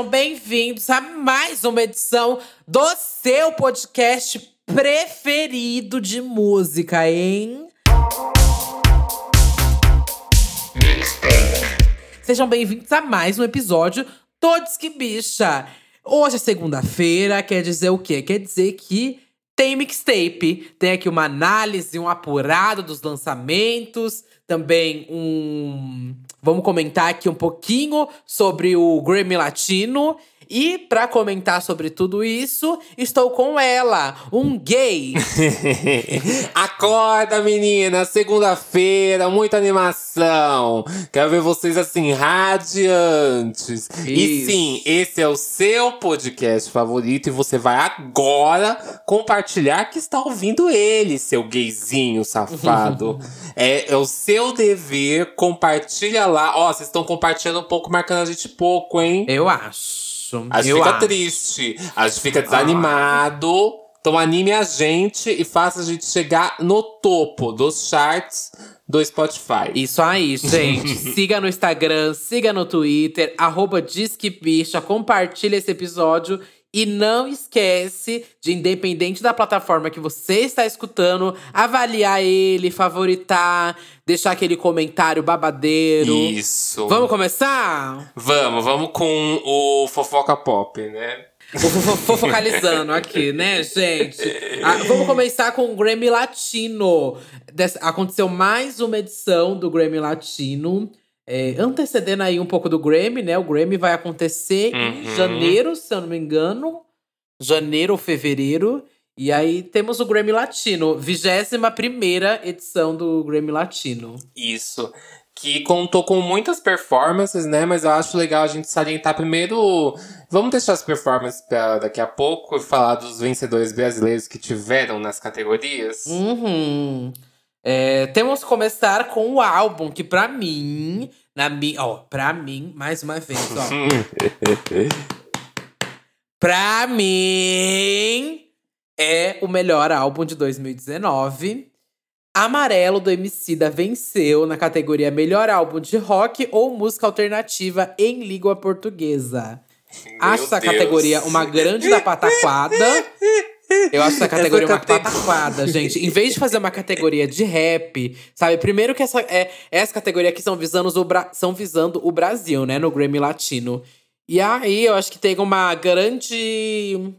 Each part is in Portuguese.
Sejam bem-vindos a mais uma edição do seu podcast preferido de música, hein? Sejam bem-vindos a mais um episódio Todos que Bicha! Hoje é segunda-feira, quer dizer o quê? Quer dizer que tem mixtape. Tem aqui uma análise, um apurado dos lançamentos, também um. Vamos comentar aqui um pouquinho sobre o Grammy Latino e para comentar sobre tudo isso, estou com ela, um gay. Acorda, menina, segunda-feira, muita animação. Quero ver vocês assim radiantes. Isso. E sim, esse é o seu podcast favorito e você vai agora compartilhar que está ouvindo ele, seu gayzinho safado. é, é o seu dever, compartilha lá. Ó, vocês estão compartilhando um pouco, marcando a gente pouco, hein? Eu acho. A gente fica acho. triste, a gente fica desanimado. Então anime a gente e faça a gente chegar no topo dos charts do Spotify. Isso aí, gente. siga no Instagram, siga no Twitter, arroba Disque Bicha, compartilha esse episódio e não esquece de, independente da plataforma que você está escutando, avaliar ele, favoritar, deixar aquele comentário babadeiro. Isso. Vamos começar? Vamos, vamos com o Fofoca Pop, né? Fofocalizando aqui, né, gente? Ah, vamos começar com o Grammy Latino. Des aconteceu mais uma edição do Grammy Latino. É, antecedendo aí um pouco do Grammy, né? O Grammy vai acontecer uhum. em janeiro, se eu não me engano. Janeiro ou fevereiro. E aí temos o Grammy Latino, 21 primeira edição do Grammy Latino. Isso. Que contou com muitas performances, né? Mas eu acho legal a gente salientar primeiro. Vamos deixar as performances para daqui a pouco e falar dos vencedores brasileiros que tiveram nas categorias. Uhum. É, temos que começar com o álbum, que para mim na minha, ó, pra mim, mais uma vez, ó. pra mim, é o melhor álbum de 2019. Amarelo do Emicida venceu na categoria Melhor Álbum de Rock ou Música Alternativa em Língua Portuguesa. Meu Acho essa Deus. categoria uma grande da pataquada. Eu acho essa categoria essa uma pataquada, gente. Em vez de fazer uma categoria de rap, sabe? Primeiro que essa, é, essa categoria aqui são visando, o Bra são visando o Brasil, né? No Grammy Latino. E aí, eu acho que tem uma grande…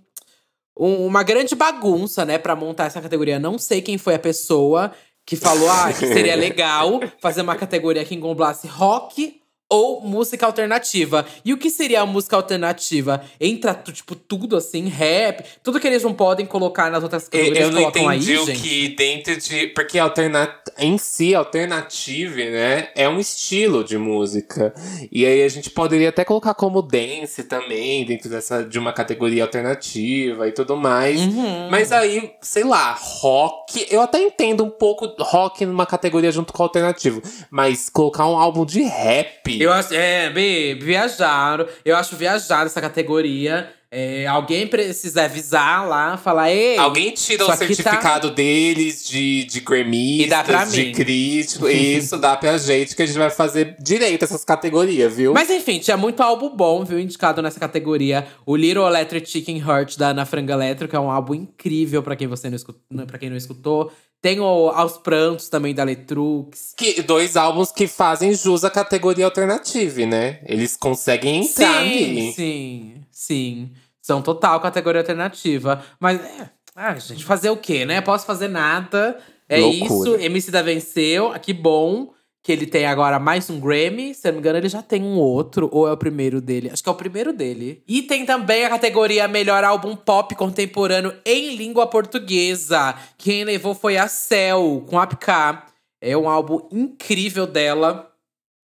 Um, uma grande bagunça, né? Pra montar essa categoria. Não sei quem foi a pessoa que falou ah, que seria legal fazer uma categoria que englobasse rock, ou música alternativa. E o que seria a música alternativa? Entra, tipo, tudo assim, rap, tudo que eles não podem colocar nas outras categorias Eu não entendi aí, o gente. que dentro de. Porque alternat... em si, alternativa, né? É um estilo de música. E aí a gente poderia até colocar como dance também, dentro dessa, de uma categoria alternativa e tudo mais. Uhum. Mas aí, sei lá, rock. Eu até entendo um pouco rock numa categoria junto com alternativo. Mas colocar um álbum de rap. Eu acho, é, bem, viajaram. Eu acho viajada essa categoria. É, alguém precisa avisar lá, falar, ei. Alguém tira o tá certificado tá... deles de, de Grammy, de mim. crítico. isso dá pra gente que a gente vai fazer direito essas categorias, viu? Mas enfim, tinha muito álbum bom, viu? Indicado nessa categoria. O Little Electric Chicken Heart da Ana Franga Elétrica é um álbum incrível pra quem você não escutou. Pra quem não escutou. Tem o Aos Prantos também da Letrux. Que, dois álbuns que fazem jus à categoria alternativa, né? Eles conseguem entrar sim, ali. Sim, sim. São total categoria alternativa. Mas, é, ah, gente, fazer o quê, né? Posso fazer nada. É Loucura. isso. MC da venceu. Que bom que ele tem agora mais um Grammy. Se não me engano, ele já tem um outro, ou é o primeiro dele? Acho que é o primeiro dele. E tem também a categoria Melhor Álbum Pop Contemporâneo em Língua Portuguesa. Quem levou foi a Cell, com a Apk. É um álbum incrível dela.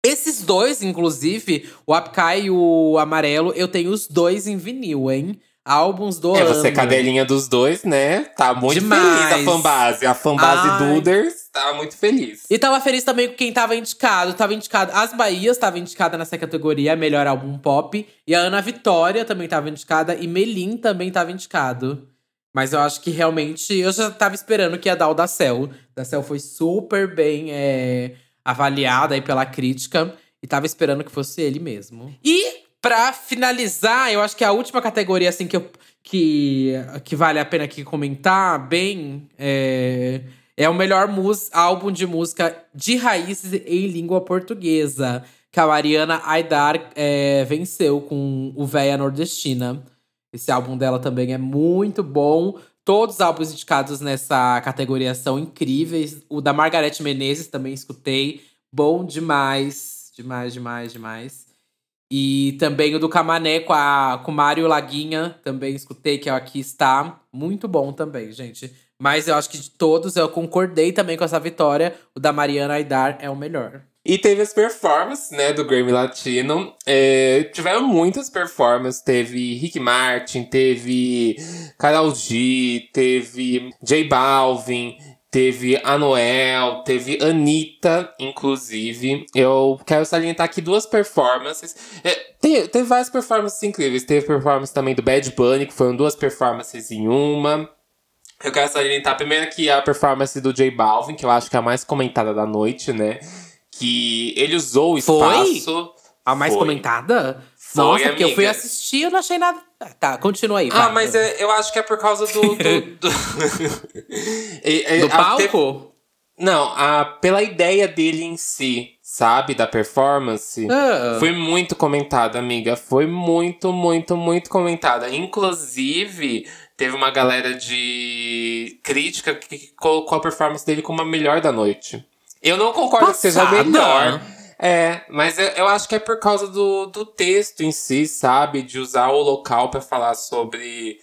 Esses dois, inclusive, o Apkai e o Amarelo, eu tenho os dois em vinil, hein? álbuns do é, ano. É, você é cadelinha dos dois, né? Tá muito Demais. feliz a fanbase. A fanbase Ai. Duders tá muito feliz. E tava feliz também com quem tava indicado. Tava indicado… As Bahias tava indicada nessa categoria, melhor álbum pop. E a Ana Vitória também tava indicada. E Melim também tava indicado. Mas eu acho que realmente… Eu já tava esperando que ia dar o da Cell. Da Cell foi super bem é, avaliada aí pela crítica. E tava esperando que fosse ele mesmo. E pra finalizar, eu acho que a última categoria, assim, que, eu, que, que vale a pena aqui comentar bem é, é o melhor álbum de música de raízes em língua portuguesa. Que a Mariana Aidar é, venceu com o Véia Nordestina. Esse álbum dela também é muito bom. Todos os álbuns indicados nessa categoria são incríveis. O da Margareth Menezes também escutei. Bom demais. Demais, demais, demais. E também o do Camané com, a, com Mário Laguinha. Também escutei, que é Aqui Está. Muito bom também, gente. Mas eu acho que de todos eu concordei também com essa vitória. O da Mariana Aidar é o melhor. E teve as performances, né, do Grammy Latino. É, tiveram muitas performances. Teve Rick Martin, teve Karol G, teve J Balvin, teve a Noel, teve Anitta, inclusive. Eu quero salientar aqui duas performances. É, teve, teve várias performances incríveis. Teve performance também do Bad Bunny, que foram duas performances em uma. Eu quero salientar primeiro aqui a performance do J Balvin, que eu acho que é a mais comentada da noite, né? Que ele usou o espaço. Foi? A mais foi. comentada? Foi, Nossa, amiga. porque eu fui assistir e não achei nada. Tá, continua aí. Ah, mas é, eu acho que é por causa do. Do, do... e, do palco? Não, a, pela ideia dele em si, sabe? Da performance. Ah. Foi muito comentada, amiga. Foi muito, muito, muito comentada. Inclusive, teve uma galera de crítica que colocou a performance dele como a melhor da noite. Eu não concordo Passada. que seja melhor. É, mas eu, eu, acho que é por causa do, do texto em si, sabe? De usar o local para falar sobre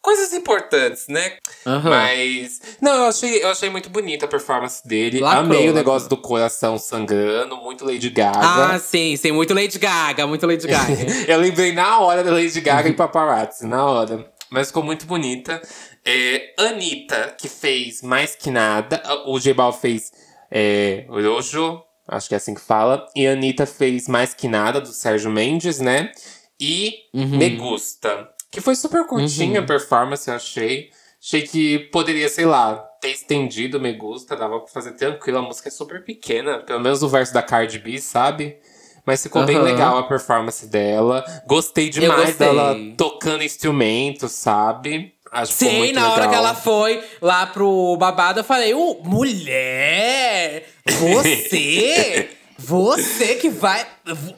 coisas importantes, né? Uhum. Mas. Não, eu achei, eu achei muito bonita a performance dele. Lacrou, Amei o negócio do coração sangrando, muito Lady Gaga. Ah, sim, sim, muito Lady Gaga, muito Lady Gaga. eu lembrei na hora da Lady Gaga e paparazzi, na hora. Mas ficou muito bonita. É, Anitta, que fez mais que nada. O Gebal fez é, Rojo, acho que é assim que fala. E a Anitta fez Mais Que Nada, do Sérgio Mendes, né? E uhum. Me Gusta, que foi super curtinha uhum. a performance, eu achei. Achei que poderia, sei lá, ter estendido Me Gusta, dava pra fazer tranquilo. A música é super pequena, pelo menos o verso da Cardi B, sabe? Mas ficou uhum. bem legal a performance dela. Gostei demais gostei. dela tocando instrumentos, sabe? Acho Sim, na hora que ela foi lá pro babado, eu falei: uh, mulher! Você! Você que vai.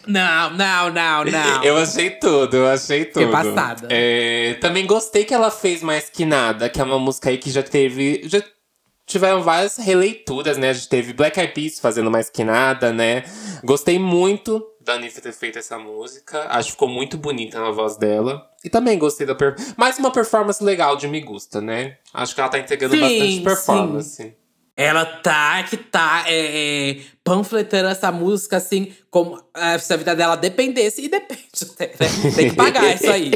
Não, não, não, não. Eu achei tudo, eu achei tudo. Que passada. É, também gostei que ela fez mais que nada, que é uma música aí que já teve. Já tiveram várias releituras, né? A gente teve Black Eyed Peas fazendo mais que nada, né? Gostei muito da Anitta ter feito essa música. Acho que ficou muito bonita na voz dela. E também gostei da performance. Mais uma performance legal de Me Gusta, né? Acho que ela tá entregando sim, bastante performance. Sim. Ela tá que tá é, é, panfletando essa música assim, como é, se a vida dela dependesse. E depende, né? Tem que pagar isso aí.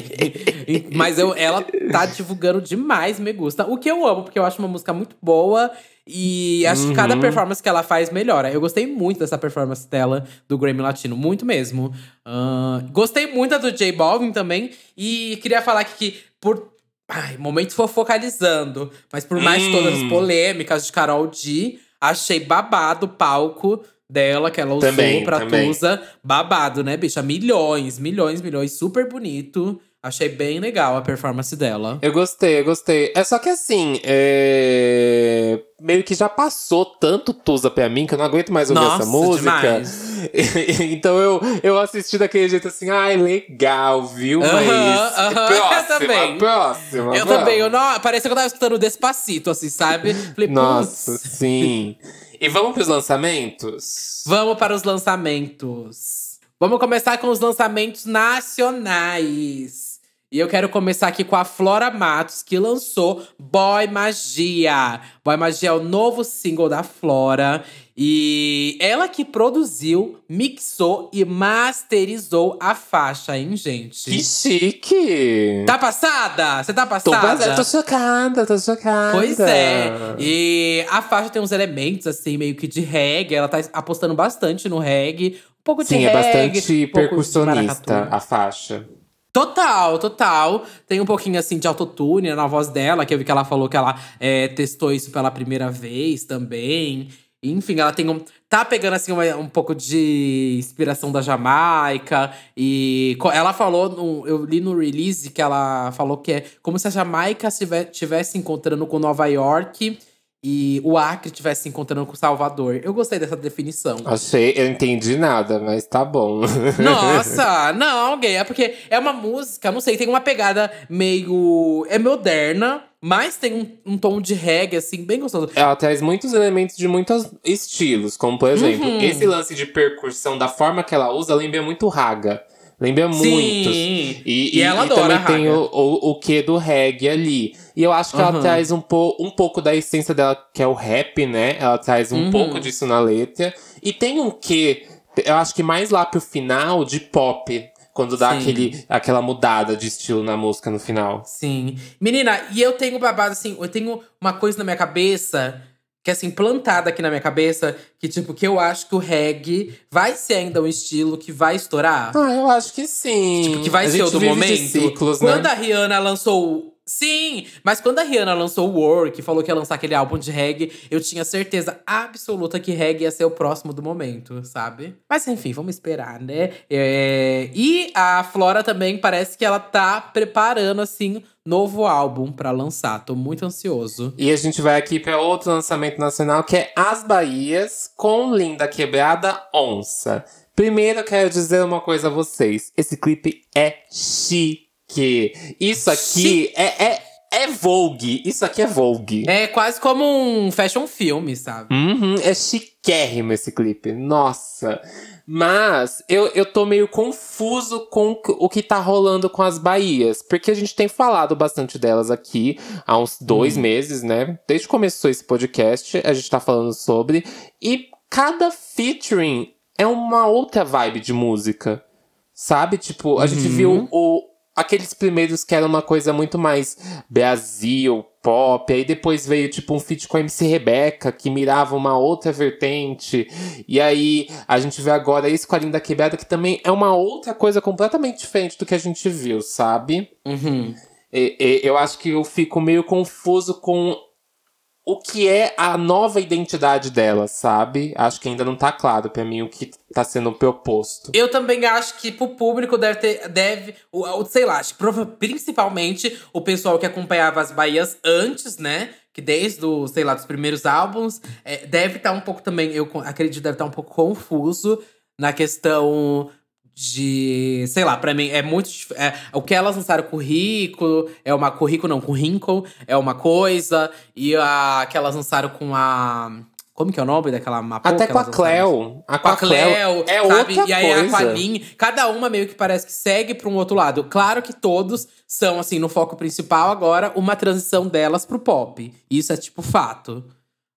Mas eu, ela tá divulgando demais Me Gusta. O que eu amo, porque eu acho uma música muito boa. E acho uhum. que cada uhum. performance que ela faz melhora. Eu gostei muito dessa performance dela do Grammy Latino, muito mesmo. Uh, gostei muito da do J Balvin também. E queria falar aqui que por. Ai, momento focalizando. Mas por mais hum. todas as polêmicas de Carol D, achei babado o palco dela, que ela usou também, pra também. Tusa. Babado, né, bicha? Milhões, milhões, milhões. Super bonito. Achei bem legal a performance dela. Eu gostei, eu gostei. É só que assim, é... meio que já passou tanto Tusa pra mim que eu não aguento mais ouvir Nossa, essa música. então eu, eu assisti daquele jeito assim, ai, legal, viu? Uh -huh, Mas. Uh -huh, próxima, eu também. Próxima. Eu também. Eu não, parece que eu tava escutando Despacito, assim, sabe? Falei, Nossa, sim. e vamos pros lançamentos? Vamos para os lançamentos. Vamos começar com os lançamentos nacionais. E eu quero começar aqui com a Flora Matos, que lançou Boy Magia. Boy Magia é o novo single da Flora. E ela que produziu, mixou e masterizou a faixa, hein, gente? Que chique! Tá passada? Você tá passada? Tô, tô chocada, tô chocada. Pois é. E a faixa tem uns elementos, assim, meio que de reggae. Ela tá apostando bastante no reggae. Um pouco de Sim, reggae. Sim, é bastante um percussionista a faixa. Total, total. Tem um pouquinho assim de autotune na voz dela, que eu vi que ela falou que ela é, testou isso pela primeira vez também. enfim, ela tem um. Tá pegando assim uma, um pouco de inspiração da Jamaica. E ela falou, no, eu li no release que ela falou que é como se a Jamaica estivesse encontrando com Nova York e o Acre estivesse se encontrando com Salvador. Eu gostei dessa definição. Achei, eu entendi nada, mas tá bom. Nossa, não, gay, é porque é uma música, não sei, tem uma pegada meio. é moderna. Mas tem um, um, tom de reggae, assim, bem gostoso. Ela traz muitos elementos de muitos estilos, como por exemplo, uhum. esse lance de percussão, da forma que ela usa, lembra muito raga. Lembra muito. E, e, e, ela e adora também tem o, o, o que do reggae ali. E eu acho que uhum. ela traz um, po, um pouco da essência dela, que é o rap, né? Ela traz um uhum. pouco disso na letra. E tem um que, eu acho que mais lá pro final, de pop. Quando dá aquele, aquela mudada de estilo na música no final. Sim. Menina, e eu tenho babado, assim, eu tenho uma coisa na minha cabeça que é assim, plantada aqui na minha cabeça, que tipo, que eu acho que o reggae vai ser ainda um estilo que vai estourar. Ah, eu acho que sim. Tipo, que vai a ser o do momento. Ciclos, Quando né? a Rihanna lançou Sim, mas quando a Rihanna lançou o Work e falou que ia lançar aquele álbum de reggae, eu tinha certeza absoluta que reggae ia ser o próximo do momento, sabe? Mas enfim, vamos esperar, né? É... E a Flora também parece que ela tá preparando, assim, novo álbum para lançar. Tô muito ansioso. E a gente vai aqui para outro lançamento nacional que é As Bahias com Linda Quebrada Onça. Primeiro eu quero dizer uma coisa a vocês: esse clipe é chique que isso aqui é, é, é Vogue. Isso aqui é Vogue. É quase como um fashion filme, sabe? Uhum, é chiquérrimo esse clipe. Nossa. Mas eu, eu tô meio confuso com o que tá rolando com as Bahias. Porque a gente tem falado bastante delas aqui há uns dois hum. meses, né? Desde que começou esse podcast, a gente tá falando sobre. E cada featuring é uma outra vibe de música. Sabe? Tipo, a uhum. gente viu o, aqueles primeiros que era uma coisa muito mais Brasil, pop, aí depois veio tipo um feat com a MC Rebeca, que mirava uma outra vertente, e aí a gente vê agora isso com a Linda Quebrada, que também é uma outra coisa completamente diferente do que a gente viu, sabe? Uhum. E, e, eu acho que eu fico meio confuso com o que é a nova identidade dela, sabe? Acho que ainda não tá claro para mim o que tá sendo proposto. Eu também acho que pro público deve ter. Deve. Sei lá, principalmente o pessoal que acompanhava as Bahias antes, né? Que desde o, sei lá, dos primeiros álbuns, é, deve estar tá um pouco também, eu acredito, deve estar tá um pouco confuso na questão de, sei lá, para mim é muito é, o que elas lançaram currículo, é uma currículo não, com Wrinkle, é uma coisa e a que elas lançaram com a como que é o nome daquela mapa? Até com a Cleo. A com a Cleo, é sabe? outra E aí coisa. a Aqualin, cada uma meio que parece que segue para um outro lado. Claro que todos são assim no foco principal agora uma transição delas pro pop. Isso é tipo fato.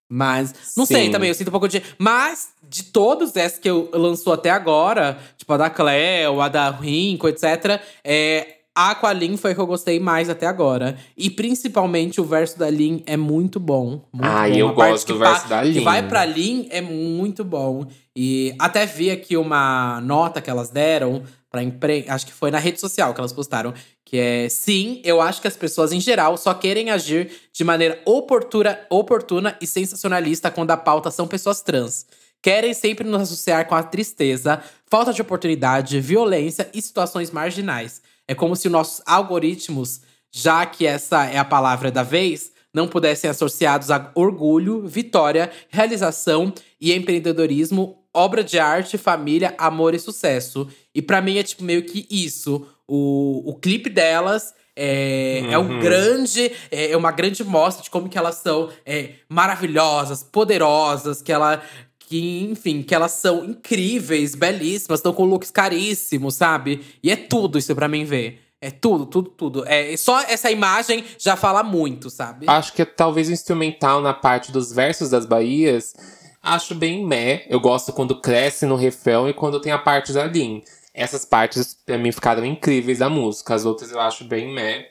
Mas, não Sim. sei também, eu sinto um pouco de. Mas, de todos esses que eu lançou até agora, tipo a da Cleo, a da Rinco, etc., é, a Aqualin foi a que eu gostei mais até agora. E principalmente o verso da Lin é muito bom. Muito ah, bom. eu gosto do verso da Lin. Que vai pra Lin é muito bom. E até vi aqui uma nota que elas deram pra imprensa. Acho que foi na rede social que elas postaram. Que é sim, eu acho que as pessoas em geral só querem agir de maneira oportuna, oportuna e sensacionalista quando a pauta são pessoas trans. Querem sempre nos associar com a tristeza, falta de oportunidade, violência e situações marginais. É como se nossos algoritmos, já que essa é a palavra da vez, não pudessem associados a orgulho, vitória, realização e empreendedorismo, obra de arte, família, amor e sucesso. E para mim é tipo meio que isso. O, o clipe delas é, uhum. é um uhum. grande, é, é uma grande mostra de como que elas são é, maravilhosas, poderosas, que ela que, enfim, que elas são incríveis, belíssimas, estão com looks caríssimos, sabe? E é tudo isso para mim ver. É tudo, tudo, tudo. É, só essa imagem já fala muito, sabe? Acho que talvez o instrumental na parte dos versos das Bahias, acho bem meh. Eu gosto quando cresce no refrão e quando tem a parte da Lin. Essas partes, pra mim, ficaram incríveis da música. As outras eu acho bem meh.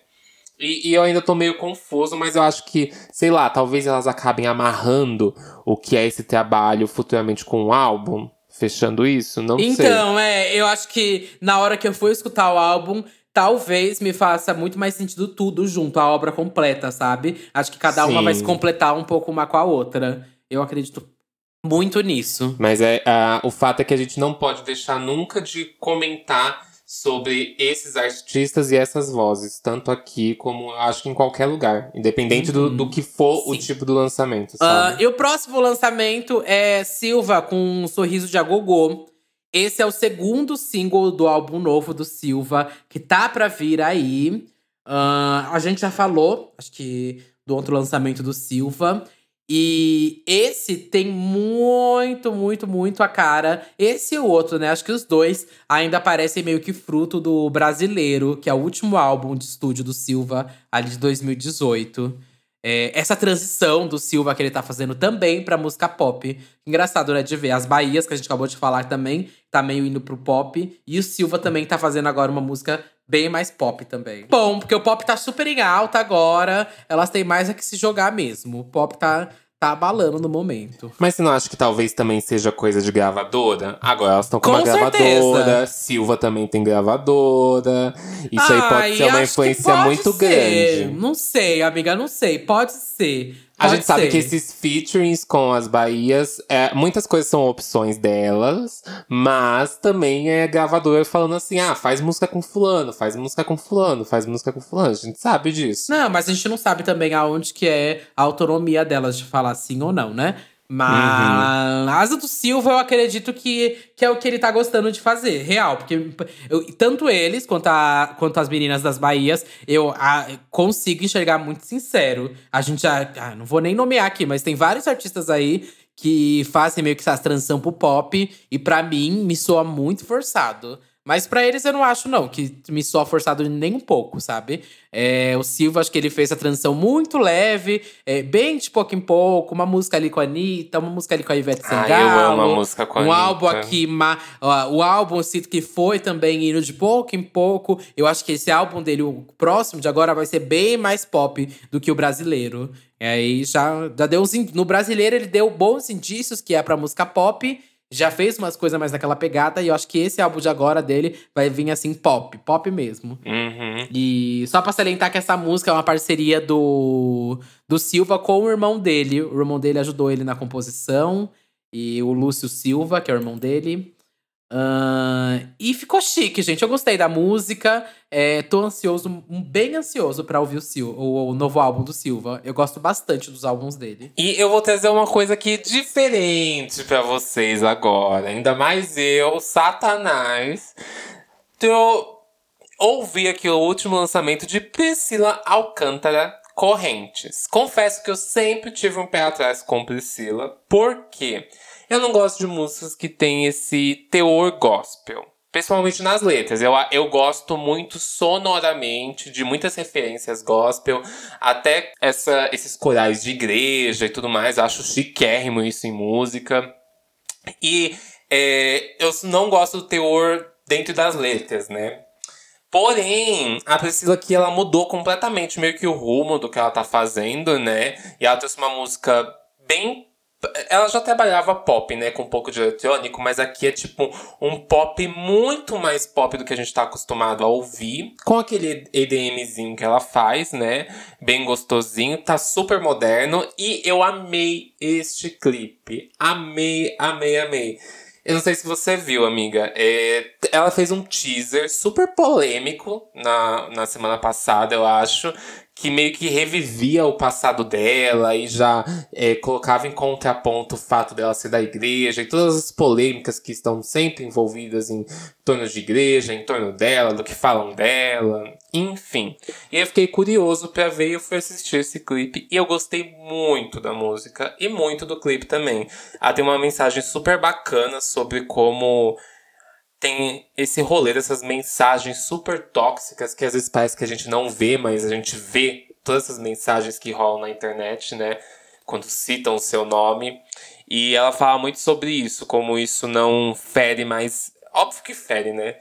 E, e, eu ainda tô meio confuso, mas eu acho que, sei lá, talvez elas acabem amarrando o que é esse trabalho futuramente com o um álbum. Fechando isso, não então, sei. Então, é, eu acho que na hora que eu for escutar o álbum, talvez me faça muito mais sentido tudo junto, a obra completa, sabe? Acho que cada Sim. uma vai se completar um pouco uma com a outra. Eu acredito Muito nisso. Mas é, uh, o fato é que a gente não pode deixar nunca de comentar sobre esses artistas e essas vozes, tanto aqui como acho que em qualquer lugar, independente uhum. do, do que for Sim. o tipo do lançamento. Uh, e o próximo lançamento é Silva com um sorriso de agogô. Esse é o segundo single do álbum novo do Silva, que tá pra vir aí. Uh, a gente já falou, acho que, do outro lançamento do Silva. E esse tem muito, muito, muito a cara. Esse e o outro, né? Acho que os dois ainda parecem meio que fruto do Brasileiro, que é o último álbum de estúdio do Silva, ali de 2018. É, essa transição do Silva que ele tá fazendo também pra música pop. Engraçado, né? De ver. As Bahias, que a gente acabou de falar também, tá meio indo pro pop. E o Silva também tá fazendo agora uma música bem mais pop também. Bom, porque o pop tá super em alta agora. Elas têm mais a que se jogar mesmo. O pop tá tá abalando no momento. Mas você não acha que talvez também seja coisa de gravadora? Agora elas estão com, com uma certeza. gravadora, Silva também tem gravadora. Isso aí pode ser uma influência muito ser. grande. Não sei, amiga, não sei. Pode ser. A gente sabe que esses featurings com as Bahias, é, muitas coisas são opções delas, mas também é gravadora falando assim: ah, faz música com fulano, faz música com fulano, faz música com fulano. A gente sabe disso. Não, mas a gente não sabe também aonde que é a autonomia delas de falar sim ou não, né? Mas uhum. Do Silva, eu acredito que, que é o que ele tá gostando de fazer, real. Porque eu, tanto eles quanto, a, quanto as meninas das Bahias, eu a, consigo enxergar muito sincero. A gente já. Ah, não vou nem nomear aqui, mas tem vários artistas aí que fazem meio que essa transição pro pop. E para mim, me soa muito forçado. Mas para eles eu não acho, não, que me soa forçado nem um pouco, sabe? É, o Silva, acho que ele fez a transição muito leve, é, bem de pouco em pouco. Uma música ali com a Anitta, uma música ali com a Ivete Sangalo. Ah, eu amo a música com a um Anitta. álbum aqui, ma, ó, o álbum, eu sinto que foi também indo de pouco em pouco. Eu acho que esse álbum dele, o próximo de agora, vai ser bem mais pop do que o brasileiro. E aí já, já deu uns. No brasileiro, ele deu bons indícios que é pra música pop já fez umas coisas mais naquela pegada, e eu acho que esse álbum de agora dele vai vir assim, pop, pop mesmo. Uhum. E só pra salientar que essa música é uma parceria do, do Silva com o irmão dele. O irmão dele ajudou ele na composição, e o Lúcio Silva, que é o irmão dele. Uh, e ficou chique, gente. Eu gostei da música. É, tô ansioso, bem ansioso para ouvir o, Sil o, o, novo álbum do Silva. Eu gosto bastante dos álbuns dele. E eu vou trazer uma coisa aqui diferente para vocês agora. Ainda mais eu, Satanás. Eu ouvi aqui o último lançamento de Priscila Alcântara Correntes. Confesso que eu sempre tive um pé atrás com Priscila. Por quê? Eu não gosto de músicas que tem esse teor gospel. Principalmente nas letras. Eu, eu gosto muito sonoramente de muitas referências gospel, até essa, esses corais de igreja e tudo mais. Acho chiquérrimo isso em música. E é, eu não gosto do teor dentro das letras, né? Porém, a Priscila aqui ela mudou completamente meio que o rumo do que ela tá fazendo, né? E ela trouxe uma música bem ela já trabalhava pop, né? Com um pouco de eletrônico, mas aqui é tipo um pop muito mais pop do que a gente tá acostumado a ouvir. Com aquele EDMzinho que ela faz, né? Bem gostosinho, tá super moderno. E eu amei este clipe. Amei, amei, amei. Eu não sei se você viu, amiga. É, ela fez um teaser super polêmico na, na semana passada, eu acho que meio que revivia o passado dela e já é, colocava em contraponto o fato dela ser da igreja e todas as polêmicas que estão sempre envolvidas em torno de igreja, em torno dela, do que falam dela, enfim. E eu fiquei curioso para ver e eu fui assistir esse clipe e eu gostei muito da música e muito do clipe também. Ela tem uma mensagem super bacana sobre como tem esse rolê dessas mensagens super tóxicas que às vezes parece que a gente não vê, mas a gente vê todas essas mensagens que rolam na internet, né? Quando citam o seu nome. E ela fala muito sobre isso, como isso não fere mais. Óbvio que fere, né?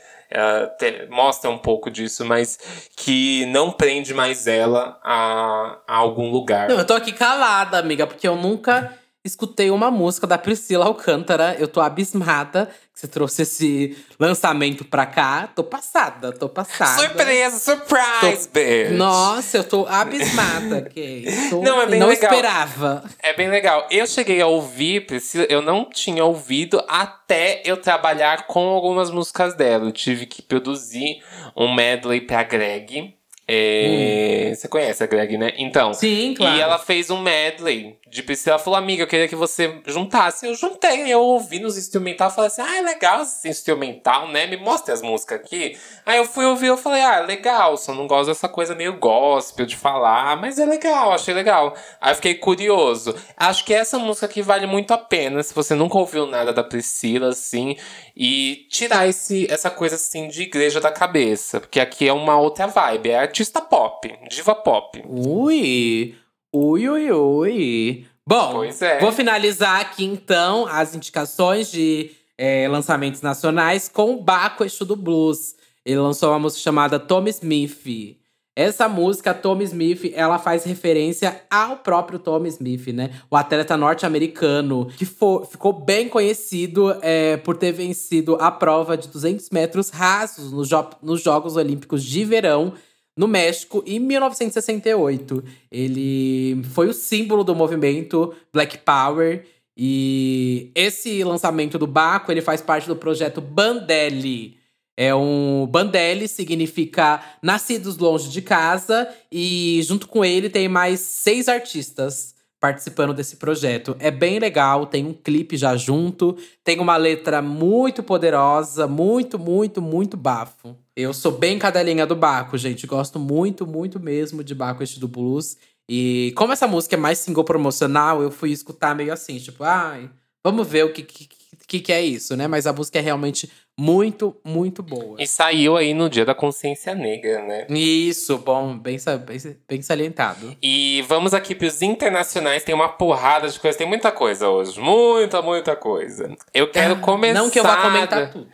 Te, mostra um pouco disso, mas que não prende mais ela a, a algum lugar. Não, eu tô aqui calada, amiga, porque eu nunca escutei uma música da Priscila Alcântara. Eu tô abismada que você trouxe esse lançamento pra cá. Tô passada, tô passada. Surpresa, surprise, tô... bitch! Nossa, eu tô abismada, que tô... Não, é bem não legal. esperava. É bem legal. Eu cheguei a ouvir, Priscila, eu não tinha ouvido até eu trabalhar com algumas músicas dela. Eu tive que produzir um medley pra Greg. É, hum. Você conhece a Greg, né? Então. Sim, claro. E ela fez um medley de Priscila. Ela falou, amiga, eu queria que você juntasse. Eu juntei, eu ouvi nos instrumental. Falei assim, ah, é legal esse instrumental, né? Me mostre as músicas aqui. Aí eu fui ouvir, eu falei, ah, legal. Só não gosto dessa coisa meio gospel de falar. Mas é legal, achei legal. Aí eu fiquei curioso. Acho que essa música aqui vale muito a pena. Se você nunca ouviu nada da Priscila, assim. E tirar esse, essa coisa, assim, de igreja da cabeça. Porque aqui é uma outra vibe. É artista pop, diva pop. Ui! Ui, ui, ui. Bom, é. vou finalizar aqui então as indicações de é, lançamentos nacionais com o Baco Exu do Blues. Ele lançou uma música chamada Tommy Smith. Essa música, Tommy Smith, ela faz referência ao próprio Tommy Smith, né? O atleta norte-americano, que for, ficou bem conhecido é, por ter vencido a prova de 200 metros rasos no jo nos Jogos Olímpicos de Verão no México em 1968. Ele foi o símbolo do movimento Black Power e esse lançamento do Baco, ele faz parte do projeto Bandelli. É um Bandelli significa nascidos longe de casa e junto com ele tem mais seis artistas participando desse projeto. É bem legal, tem um clipe já junto, tem uma letra muito poderosa, muito, muito, muito bafo. Eu sou bem cadelinha do Baco, gente. Gosto muito, muito mesmo de Baco este do blues. E como essa música é mais single promocional, eu fui escutar meio assim, tipo, ai, vamos ver o que, que, que, que é isso, né? Mas a música é realmente muito, muito boa. E saiu aí no Dia da Consciência Negra, né? Isso, bom, bem, bem, bem salientado. E vamos aqui pros internacionais, tem uma porrada de coisa, tem muita coisa hoje. Muita, muita coisa. Eu quero começar. Não que eu vá comentar tudo.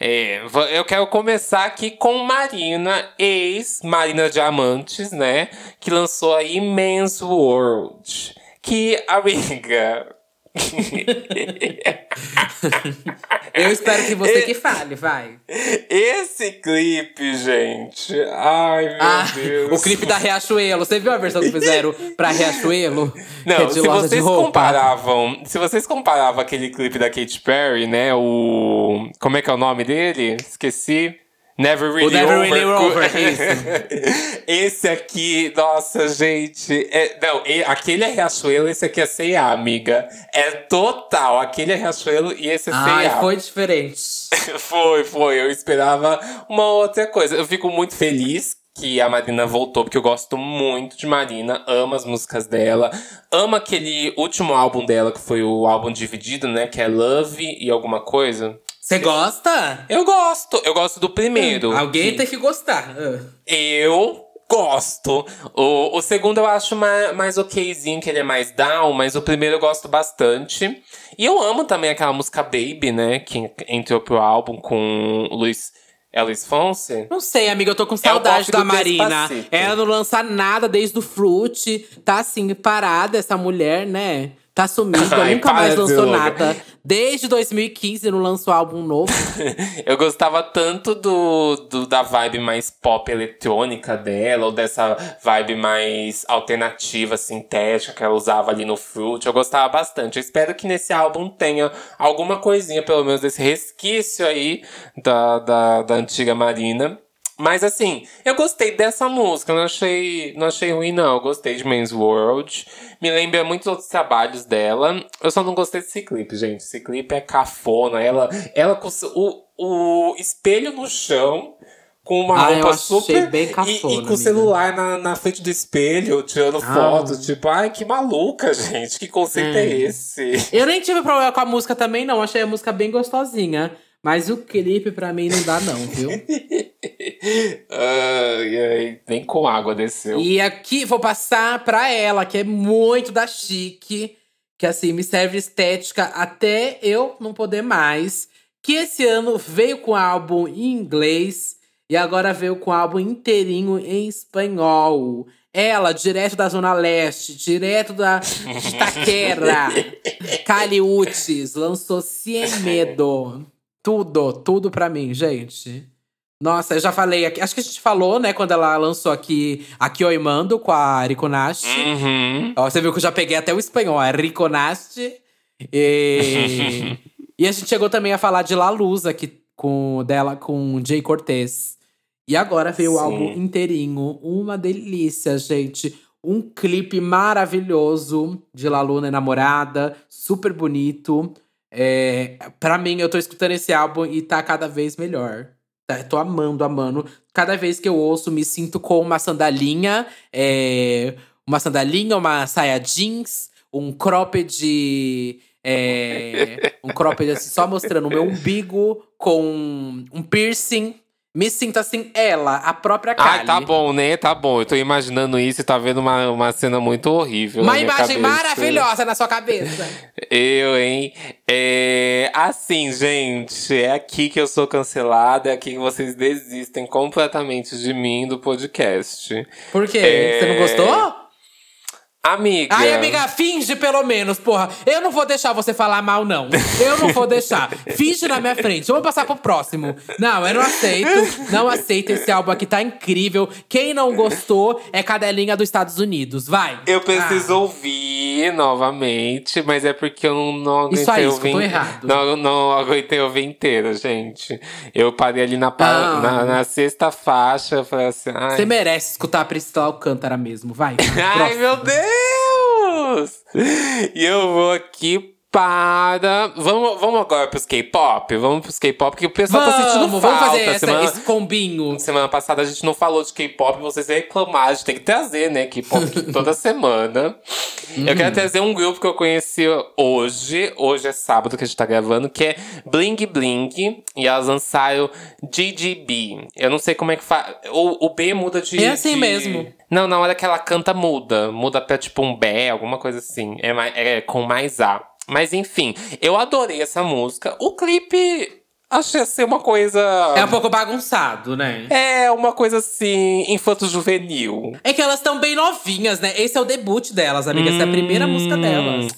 É, eu quero começar aqui com Marina, ex Marina Diamantes, né? Que lançou aí Men's World. Que, amiga, Eu espero que você que fale, vai. Esse clipe, gente. Ai, meu ah, Deus. O clipe da Riachuelo. Você viu a versão que fizeram pra Riachuelo? Não, é se vocês comparavam. Se vocês comparavam aquele clipe da Katy Perry, né? O. Como é que é o nome dele? Esqueci. Never Really o Never Over. Really over esse aqui, nossa, gente. É, não, aquele é Riachuelo, esse aqui é C&A, amiga. É total. Aquele é Riachuelo e esse é C&A. Ai, foi diferente. foi, foi. Eu esperava uma outra coisa. Eu fico muito feliz que a Marina voltou, porque eu gosto muito de Marina, amo as músicas dela, amo aquele último álbum dela, que foi o álbum dividido, né? Que é Love e alguma coisa. Você gosta? Eu gosto. Eu gosto do primeiro. alguém que... tem que gostar. Ah. Eu gosto. O, o segundo eu acho mais, mais okzinho, que ele é mais down, mas o primeiro eu gosto bastante. E eu amo também aquela música Baby, né? Que entrou pro álbum com o Luiz. É Luiz Fonse? Não sei, amiga, eu tô com é saudade é da Marina. Despacito. Ela não lança nada desde o Fruit. Tá assim, parada essa mulher, né? Tá sumida, Ai, nunca mais lançou nada. Desde 2015 não lançou álbum novo. eu gostava tanto do, do, da vibe mais pop eletrônica dela, ou dessa vibe mais alternativa, sintética que ela usava ali no Fruit. Eu gostava bastante. Eu espero que nesse álbum tenha alguma coisinha, pelo menos, desse resquício aí da, da, da antiga Marina. Mas assim, eu gostei dessa música, não achei, não achei ruim, não. Eu gostei de Men's World. Me lembra muitos outros trabalhos dela. Eu só não gostei desse clipe, gente. Esse clipe é cafona. Ela, ela com o, o espelho no chão com uma ah, roupa super. Bem cafona, e, e, com o celular na, na frente do espelho, tirando ah. foto. Tipo, ai, que maluca, gente. Que conceito é. é esse? Eu nem tive problema com a música também, não. Achei a música bem gostosinha. Mas o clipe pra mim não dá, não, viu? ai, nem com água desceu. E aqui vou passar pra ela, que é muito da chique, que assim, me serve estética até eu não poder mais. Que esse ano veio com álbum em inglês e agora veio com álbum inteirinho em espanhol. Ela, direto da Zona Leste, direto da Itaquera. Caliutes, lançou Sem Medo. Tudo, tudo pra mim, gente. Nossa, eu já falei aqui. Acho que a gente falou, né, quando ela lançou aqui a Kioimando com a Riconaste. Uhum. Ó, você viu que eu já peguei até o espanhol, a Riconaste. E, e a gente chegou também a falar de La Luz aqui com dela com Jay Cortez. E agora veio o álbum inteirinho. Uma delícia, gente. Um clipe maravilhoso de La Luna enamorada, super bonito. É, pra mim, eu tô escutando esse álbum e tá cada vez melhor. Tá, tô amando, amando. Cada vez que eu ouço, me sinto com uma sandalinha, é, uma sandalinha, uma saia jeans, um cropped. É, um cropped assim, só mostrando o meu umbigo com um piercing. Me sinto assim, ela, a própria Kylie. Ai, tá bom, né? Tá bom. Eu tô imaginando isso e tá vendo uma, uma cena muito horrível. Uma imagem cabeça. maravilhosa na sua cabeça. Eu, hein? É, assim, gente, é aqui que eu sou cancelada, é aqui que vocês desistem completamente de mim do podcast. Por quê? É. Você não gostou? Amiga. Ai, amiga, finge pelo menos, porra. Eu não vou deixar você falar mal, não. Eu não vou deixar. Finge na minha frente. Vamos passar pro próximo. Não, eu não aceito. Não aceito. Esse álbum aqui tá incrível. Quem não gostou é cadelinha dos Estados Unidos. Vai. Eu preciso Ah. ouvir novamente, mas é porque eu não, não aguentei Isso aí, ouvir. escutou errado. Não, não aguentei ouvir inteira, gente. Eu parei ali na, pa- Ah. na, na sexta faixa, eu falei assim, ai, Você merece escutar a Priscila Alcântara mesmo. Vai. Ai, meu Deus! E eu vou aqui para. Vamos, vamos agora pros K-pop? Vamos pros K-pop, que o pessoal tá sentindo Vamos, falta. vamos fazer essa- semana, esse combinho. semana passada a gente não falou de K-pop, vocês reclamaram, a gente tem que trazer, né? K-pop toda semana. Eu Uhum. quero trazer um grupo que eu conheci hoje, hoje é sábado que a gente tá gravando, que é Bling Bling, e elas lançaram GGB. Eu não sei como é que faz. O, o B muda de. É assim de- mesmo. Não, na hora que ela canta, muda. Muda pra tipo um bé, alguma coisa assim. É, mais, é com mais A. Mas enfim, eu adorei essa música. O clipe. Achei ser uma coisa. É um pouco bagunçado, né? É uma coisa assim, infanto-juvenil. É que elas estão bem novinhas, né? Esse é o debut delas, amiga. Essa é a primeira música delas. Hum,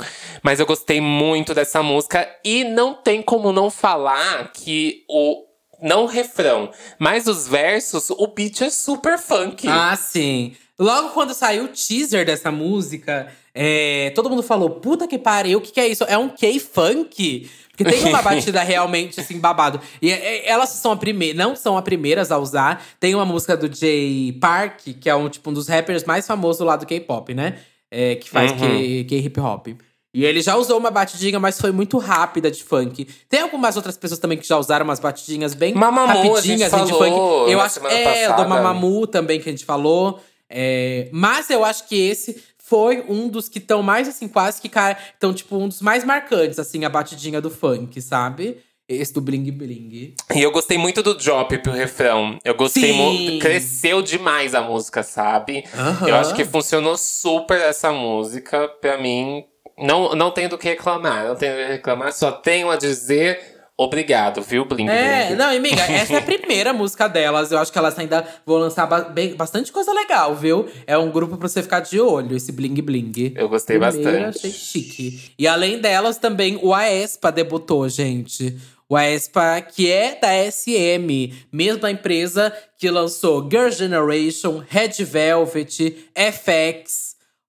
Mas eu gostei muito dessa música e não tem como não falar que o. Não o refrão, mas os versos, o beat é super funk. Ah, sim. Logo quando saiu o teaser dessa música, é, todo mundo falou: puta que pariu, o que, que é isso? É um K-funk? Porque tem uma batida realmente assim, babado. E é- é- elas são a primeira, não são as primeiras a usar. Tem uma música do Jay Park, que é um, tipo, um dos rappers mais famosos lá do K-pop, né? É, que faz Uhum. K-hip hop. E ele já usou uma batidinha, mas foi muito rápida de funk. Tem algumas outras pessoas também que já usaram umas batidinhas bem Mamamoo, rapidinhas assim, de funk. Eu acho é, o do passada. Mamamoo também que a gente falou. É, mas eu acho que esse foi um dos que estão mais assim, quase que estão tipo um dos mais marcantes assim, a batidinha do funk, sabe? Esse do bling bling. E eu gostei muito do drop pro refrão. Eu gostei muito. Cresceu demais a música, sabe? Eu acho que funcionou super essa música. Pra mim, não, não tenho do que reclamar. Não tenho do que reclamar, só tenho a dizer obrigado, viu, Bling É, não, amiga, essa é a primeira música delas. Eu acho que elas ainda vão lançar ba- bem- bastante coisa legal, viu? É um grupo pra você ficar de olho, esse Bling Bling. Eu gostei Primeira, bastante. achei chique. E além delas, também o Aespa debutou, gente. O Aespa, que é da SM, mesma empresa que lançou Girl Generation, Red Velvet, FX.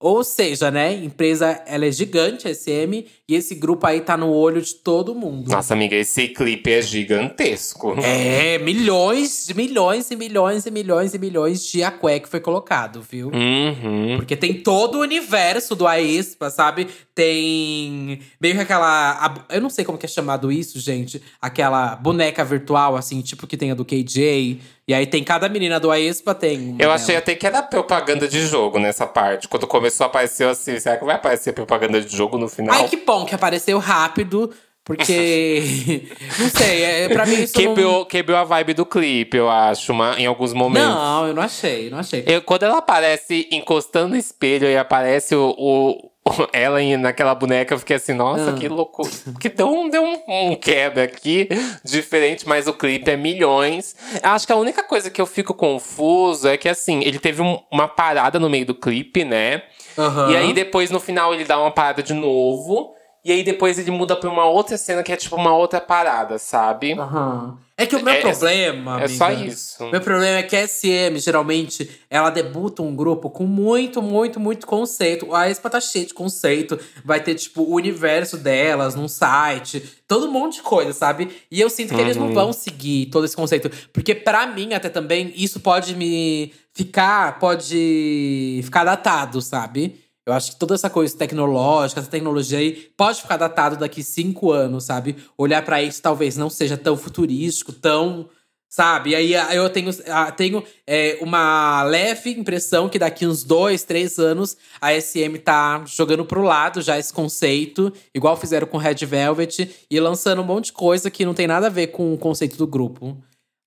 Ou seja, né, empresa, ela é gigante, a SM, e esse grupo aí tá no olho de todo mundo. Nossa, amiga, esse clipe é gigantesco. É, milhões, milhões e milhões e milhões e milhões de aqué que foi colocado, viu? Uhum. Porque tem todo o universo do Aespa, sabe? Tem meio que aquela. eu não sei como que é chamado isso, gente. Aquela boneca virtual, assim, tipo que tem a do KJ. E aí tem cada menina do Aespa, tem. Eu dela. achei até que era propaganda de jogo nessa parte. Quando começou a aparecer assim, será que vai aparecer propaganda de jogo no final? Ai, que bom que apareceu rápido, porque. não sei, é, pra mim isso. não... Quebrou, quebrou a vibe do clipe, eu acho, uma- em alguns momentos. Não, eu não achei, não achei. Eu- quando ela aparece encostando no espelho e aparece o, o, ela naquela boneca, eu fiquei assim, nossa, ah. que louco. Que deu um, deu um, um quebra aqui, diferente, mas o clipe é milhões. Acho que a única coisa que eu fico confuso é que, assim, ele teve um, uma parada no meio do clipe, né? Uhum. E aí depois, no final, ele dá uma parada de novo. E aí depois ele muda pra uma outra cena que é tipo uma outra parada, sabe? Aham. Uhum. É que o meu é, problema. É amiga, só isso. Meu problema é que a SM, geralmente, ela debuta um grupo com muito, muito, muito conceito. A Expa tá cheia de conceito. Vai ter, tipo, o universo delas num site. Todo um monte de coisa, sabe? E eu sinto que uhum. eles não uhum. vão seguir todo esse conceito. Porque, para mim, até também, isso pode me ficar. Pode ficar datado, sabe? Eu acho que toda essa coisa tecnológica, essa tecnologia aí, pode ficar datado daqui cinco anos, sabe? Olhar para isso talvez não seja tão futurístico, tão. Sabe? E aí eu tenho, tenho é, uma leve impressão que daqui uns dois, três anos a SM tá jogando pro lado já esse conceito, igual fizeram com Red Velvet, e lançando um monte de coisa que não tem nada a ver com o conceito do grupo.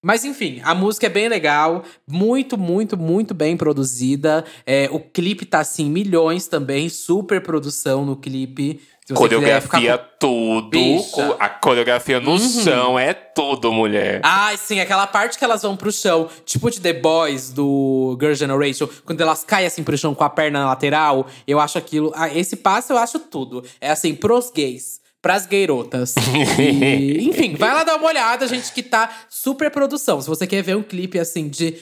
Mas enfim, a música é bem legal, muito, muito, muito bem produzida. É, o clipe tá assim, milhões também, super produção no clipe. Coreografia tudo. Bicha. A coreografia no uhum. chão é tudo, mulher. Ai, sim, aquela parte que elas vão pro chão, tipo de The Boys do Girl Generation, quando elas caem assim pro chão com a perna na lateral, eu acho aquilo. Ah, esse passo eu acho tudo. É assim, pros gays pras gayrotas. E, enfim, vai lá dar uma olhada, gente, que tá super produção. Se você quer ver um clipe assim de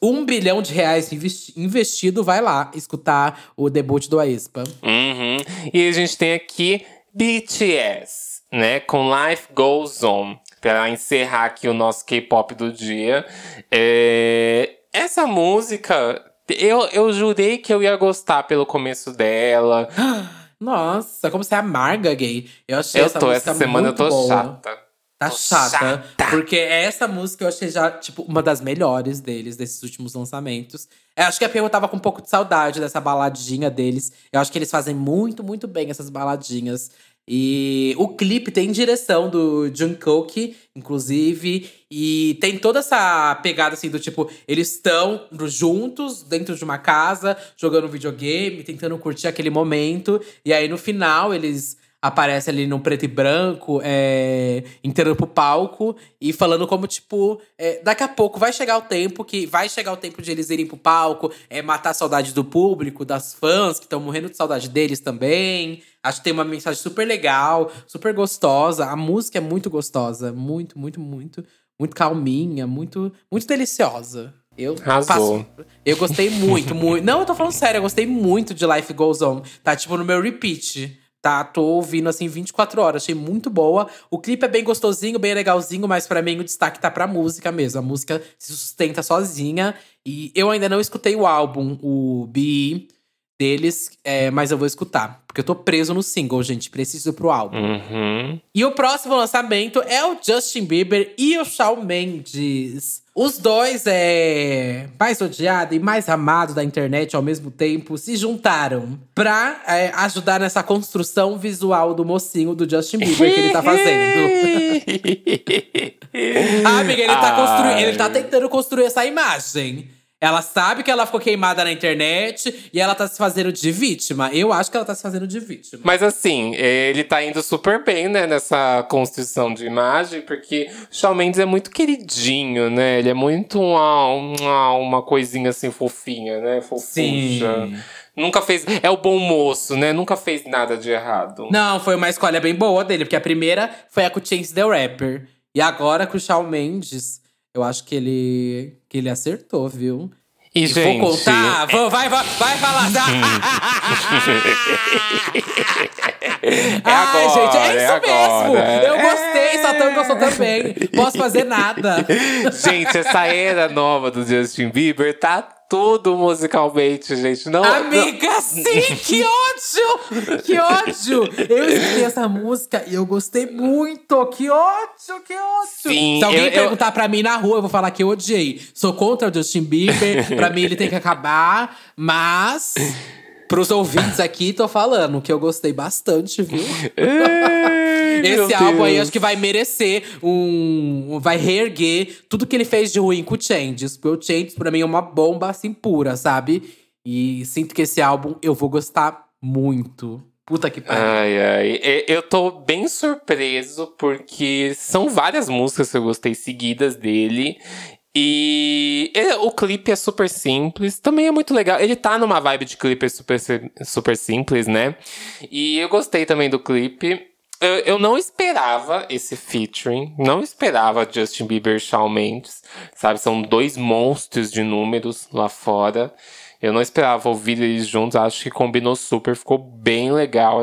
um bilhão de reais investido, vai lá escutar o debut do Aespa. Uhum. E a gente tem aqui BTS, né? Com Life Goes On. Pra encerrar aqui o nosso K-pop do dia. É... Essa música, eu, eu jurei que eu ia gostar pelo começo dela. Nossa, como você é amarga, gay. Eu achei eu essa tô, música essa semana muito eu tô boa. chata. Tá chata, chata, Porque essa música eu achei já, tipo, uma das melhores deles, desses últimos lançamentos. Eu acho que a eu tava com um pouco de saudade dessa baladinha deles. Eu acho que eles fazem muito, muito bem essas baladinhas. E o clipe tem direção do Jungkook, inclusive, e tem toda essa pegada assim do tipo, eles estão juntos dentro de uma casa, jogando videogame, tentando curtir aquele momento, e aí no final eles aparece ali no preto e branco, é, entrando pro palco e falando como, tipo, é, daqui a pouco vai chegar o tempo que vai chegar o tempo de eles irem pro palco, é, matar a saudade do público, das fãs que estão morrendo de saudade deles também. Acho que tem uma mensagem super legal, super gostosa. A música é muito gostosa, muito, muito, muito, muito calminha, muito, muito deliciosa. Eu Passo, eu gostei muito, muito. Não, eu tô falando sério, eu gostei muito de Life Goes On. Tá tipo no meu repeat. Tá, tô ouvindo assim 24 horas, achei muito boa. O clipe é bem gostosinho, bem legalzinho, mas para mim o destaque tá pra música mesmo. A música se sustenta sozinha. E eu ainda não escutei o álbum, o Be deles, é, mas eu vou escutar. Porque eu tô preso no single, gente. Preciso pro álbum. Uhum. E o próximo lançamento é o Justin Bieber e o Shawn Mendes. Os dois, é mais odiado e mais amado da internet ao mesmo tempo, se juntaram pra é, ajudar nessa construção visual do mocinho do Justin Bieber que ele tá fazendo. ah, amiga, ele tá, construindo, ele tá tentando construir essa imagem. Ela sabe que ela ficou queimada na internet e ela tá se fazendo de vítima. Eu acho que ela tá se fazendo de vítima. Mas assim, ele tá indo super bem, né, nessa construção de imagem, porque o Shawn Mendes é muito queridinho, né? Ele é muito uma, uma, uma coisinha assim fofinha, né? Fofucha. Sim. Nunca fez. É o bom moço, né? Nunca fez nada de errado. Não, foi uma escolha bem boa dele, porque a primeira foi a com Chance the Rapper. E agora com o Shawn Mendes. Eu acho que ele, que ele acertou, viu? E, gente, vou contar, vou, vai, vai, vai falar. é Ai, agora, gente, é isso é mesmo. Eu gostei, é. Satã gostou também. Posso fazer nada. Gente, essa era nova do Justin Bieber tá tudo musicalmente, gente. Não, Amiga, não... sim! Que ódio! Que ódio! Eu escutei essa música e eu gostei muito! Que ódio! Que ódio! Sim, Se alguém eu, perguntar eu... pra mim na rua, eu vou falar que eu odiei. Sou contra o Justin Bieber. pra mim, ele tem que acabar. Mas… Pros ouvintes aqui, tô falando que eu gostei bastante, viu? Esse álbum aí acho que vai merecer um. Vai reerguer tudo que ele fez de ruim com o Changes. Porque o Changes, pra mim, é uma bomba assim pura, sabe? E sinto que esse álbum eu vou gostar muito. Puta que pariu. Ai, ai. Eu tô bem surpreso porque são várias músicas que eu gostei seguidas dele. E o clipe é super simples, também é muito legal. Ele tá numa vibe de clipe super, super simples, né? E eu gostei também do clipe. Eu, eu não esperava esse featuring, não esperava Justin Bieber e Shawn Mendes, sabe? São dois monstros de números lá fora. Eu não esperava ouvir eles juntos, acho que combinou super, ficou bem legal.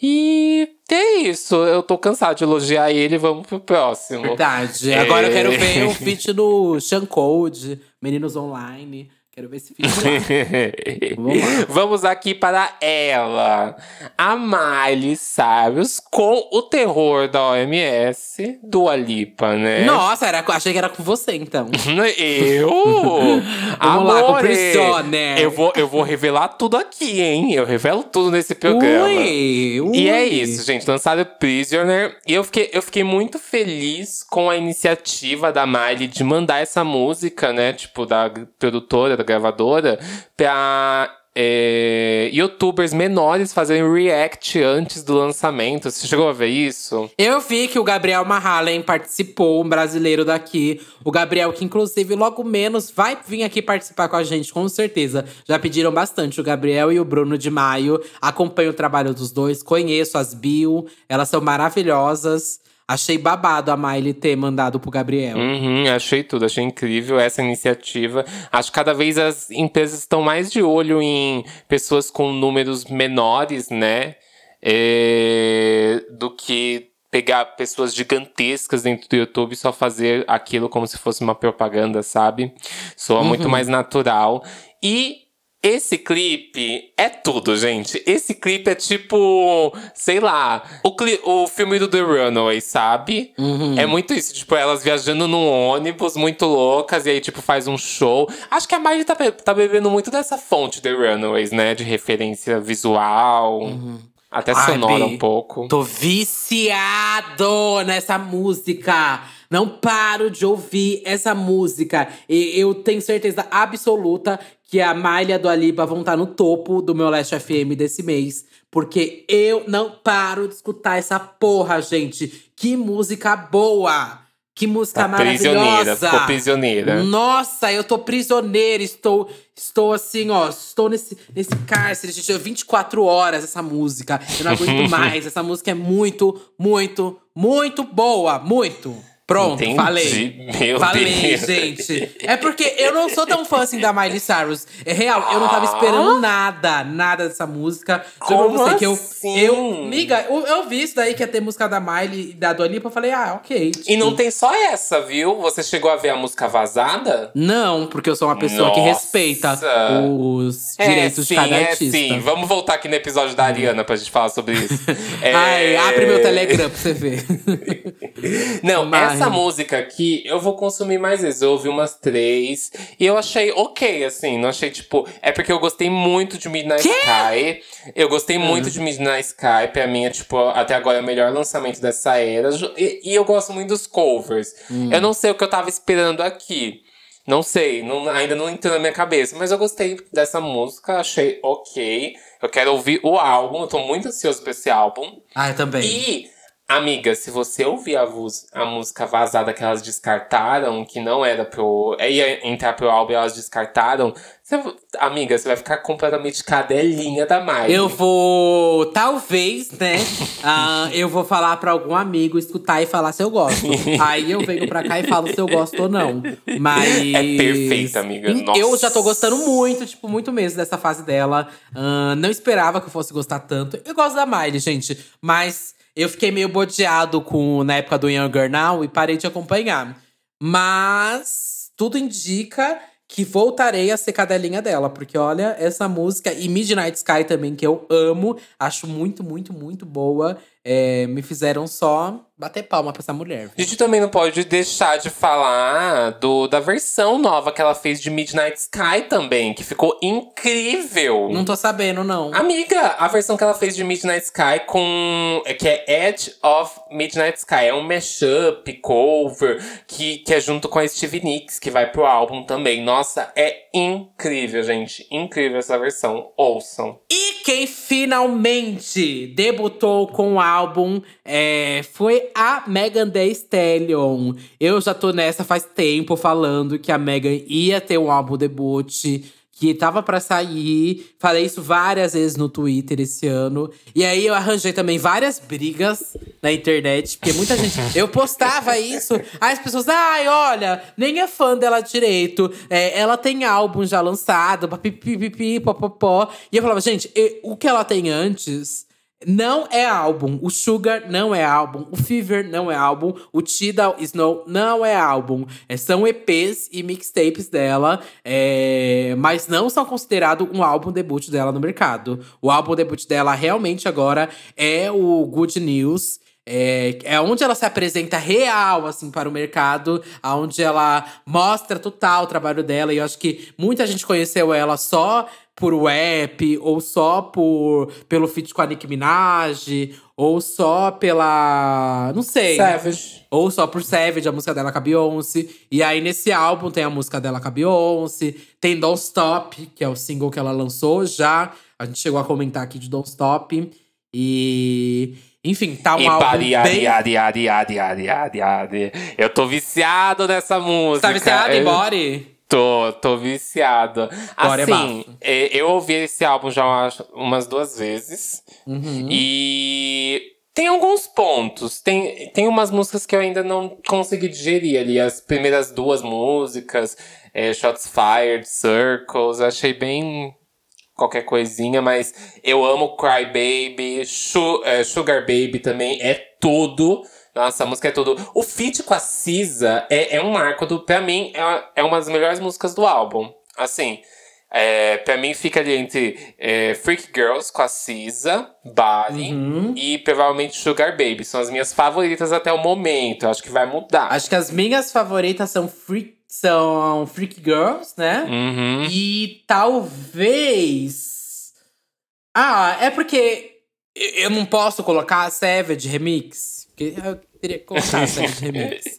E é isso, eu tô cansado de elogiar ele, vamos pro próximo. Verdade. É... Agora eu quero ver o feat do Sean Code, Meninos Online. Quero ver esse vídeo Vamos, Vamos aqui para ela. A Miley Cyrus com o terror da OMS do Alipa, né? Nossa, era, achei que era com você, então. Eu? Vamos lá, com Prisoner. Eu vou, eu vou revelar tudo aqui, hein? Eu revelo tudo nesse programa. Ui, ui. E é isso, gente. Lançado Prisoner. E eu fiquei, eu fiquei muito feliz com a iniciativa da Miley de mandar essa música, né? Tipo, da produtora, da gravadora pra é, youtubers menores fazerem react antes do lançamento. Você chegou a ver isso? Eu vi que o Gabriel Mahalen participou, um brasileiro daqui. O Gabriel, que inclusive logo menos vai vir aqui participar com a gente, com certeza. Já pediram bastante o Gabriel e o Bruno de Maio. Acompanho o trabalho dos dois, conheço as bio, elas são maravilhosas. Achei babado a Miley ter mandado pro Gabriel. Uhum, achei tudo, achei incrível essa iniciativa. Acho que cada vez as empresas estão mais de olho em pessoas com números menores, né? É, do que pegar pessoas gigantescas dentro do YouTube e só fazer aquilo como se fosse uma propaganda, sabe? Soa uhum. muito mais natural. E esse clipe é tudo, gente. Esse clipe é tipo, sei lá, o, o filme do The Runaway, sabe? Uhum. É muito isso, tipo, elas viajando num ônibus muito loucas e aí, tipo, faz um show. Acho que a Miley tá, tá bebendo muito dessa fonte The Runaways, né? De referência visual. Uhum. Até sonora Ai, um pouco. Tô viciado nessa música. Não paro de ouvir essa música. E eu tenho certeza absoluta que a Malha do Aliba vão estar no topo do meu Last FM desse mês. Porque eu não paro de escutar essa porra, gente. Que música boa! Que música tá maravilhosa! Prisioneira, ficou prisioneira. Nossa, eu tô prisioneira, estou, estou assim, ó, estou nesse, nesse cárcere, gente. 24 horas essa música. Eu não aguento mais. Essa música é muito, muito, muito boa. Muito. Pronto, Entendi. falei. Meu falei, Deus. gente. É porque eu não sou tão fã assim da Miley Cyrus. É real, eu não tava esperando nada, nada dessa música. Como você assim? que eu. Eu, miga, eu, eu, vi isso daí que ia ter música da Miley e da Dua Lipa. Eu falei, ah, ok. Tipo. E não tipo. tem só essa, viu? Você chegou a ver a música vazada? Não, porque eu sou uma pessoa Nossa. que respeita os é, direitos sim, de cada é, artista. Sim, vamos voltar aqui no episódio da Ariana pra gente falar sobre isso. é... Ai, abre meu Telegram pra você ver. não, Mas... essa música aqui eu vou consumir mais vezes. Eu ouvi umas três e eu achei ok, assim. Não achei tipo. É porque eu gostei muito de Midnight que? Sky. Eu gostei uhum. muito de Midnight Sky. Pra mim é, tipo, até agora é o melhor lançamento dessa era. E, e eu gosto muito dos covers. Hum. Eu não sei o que eu tava esperando aqui. Não sei, não, ainda não entrou na minha cabeça, mas eu gostei dessa música, achei ok. Eu quero ouvir o álbum, eu tô muito ansioso pra esse álbum. Ah, eu também. E Amiga, se você ouvir a, a, música vazada que elas descartaram, que não era pro. ia entrar pro álbum e elas descartaram, você, amiga, você vai ficar completamente cadelinha da Miley. Eu vou. Talvez, né? uh, eu vou falar pra algum amigo escutar e falar se eu gosto. Aí eu venho pra cá e falo se eu gosto ou não. Mas. É perfeita, amiga. Nossa. Eu já tô gostando muito, tipo, muito mesmo dessa fase dela. Uh, não esperava que eu fosse gostar tanto. Eu gosto da Miley, gente. Mas. Eu fiquei meio bodeado com na época do Younger Now e parei de acompanhar. Mas tudo indica que voltarei a ser cadelinha dela, porque olha, essa música e Midnight Sky também que eu amo, acho muito, muito, muito boa é, me fizeram só bater palma pra essa mulher. A gente também não pode deixar de falar do, da versão nova que ela fez de Midnight Sky também, que ficou incrível. Não tô sabendo, não. Amiga, a versão que ela fez de Midnight Sky com. que é Edge of Midnight Sky. É um mashup, cover, que, que é junto com a Stevie Nicks, que vai pro álbum também. Nossa, é incrível, gente. Incrível essa versão. Ouçam. E quem finalmente debutou com o álbum é, foi a Megan Thee Stallion. Eu já tô nessa faz tempo falando que a Megan ia ter um álbum debut que tava para sair. Falei isso várias vezes no Twitter esse ano. E aí eu arranjei também várias brigas na internet, porque muita gente. Eu postava isso, aí as pessoas, ai, olha, nem é fã dela direito. É, ela tem álbum já lançado, pipipipi, popopó. E eu falava, gente, o que ela tem antes não é álbum. O Sugar não é álbum. O Fever não é álbum. O Tidal Snow não é álbum. É, são EPs e mixtapes dela, é, mas não são considerados um álbum debut dela no mercado. O álbum debut dela realmente agora é o Good News. É, é onde ela se apresenta real, assim, para o mercado, onde ela mostra total o trabalho dela. E eu acho que muita gente conheceu ela só por rap, ou só por pelo feat com a Nicki Minaj, ou só pela. Não sei. Savage. Ou só por Savage, a música dela com a Beyoncé. E aí, nesse álbum, tem a música dela com a Beyoncé. Tem Don't Stop, que é o single que ela lançou já. A gente chegou a comentar aqui de Don't Stop. E. Enfim, tá um e álbum bem... Adi, adi, adi, adi, adi, adi, Eu tô viciado nessa música. Você tá viciado em Body? Tô, tô viciado. Agora é assim, é eu ouvi esse álbum já umas duas vezes. Uhum. E tem alguns pontos. Tem, tem umas músicas que eu ainda não consegui digerir ali. As primeiras duas músicas, é, Shots Fired, Circles, achei bem qualquer coisinha, mas eu amo Cry Baby, é, Sugar Baby também, é tudo. Nossa, a música é tudo. O feat com a Cisa é, é um marco do. Pra mim, é, é uma das melhores músicas do álbum. Assim. É, pra mim fica ali entre é, Freak Girls com a Cisa, Bali uhum. e provavelmente Sugar Baby. São as minhas favoritas até o momento. Eu acho que vai mudar. Acho que as minhas favoritas são Freak, são Freak Girls, né? Uhum. E talvez. Ah, é porque eu não posso colocar Savage Remix. Porque eu teria que colocar Savage Remix.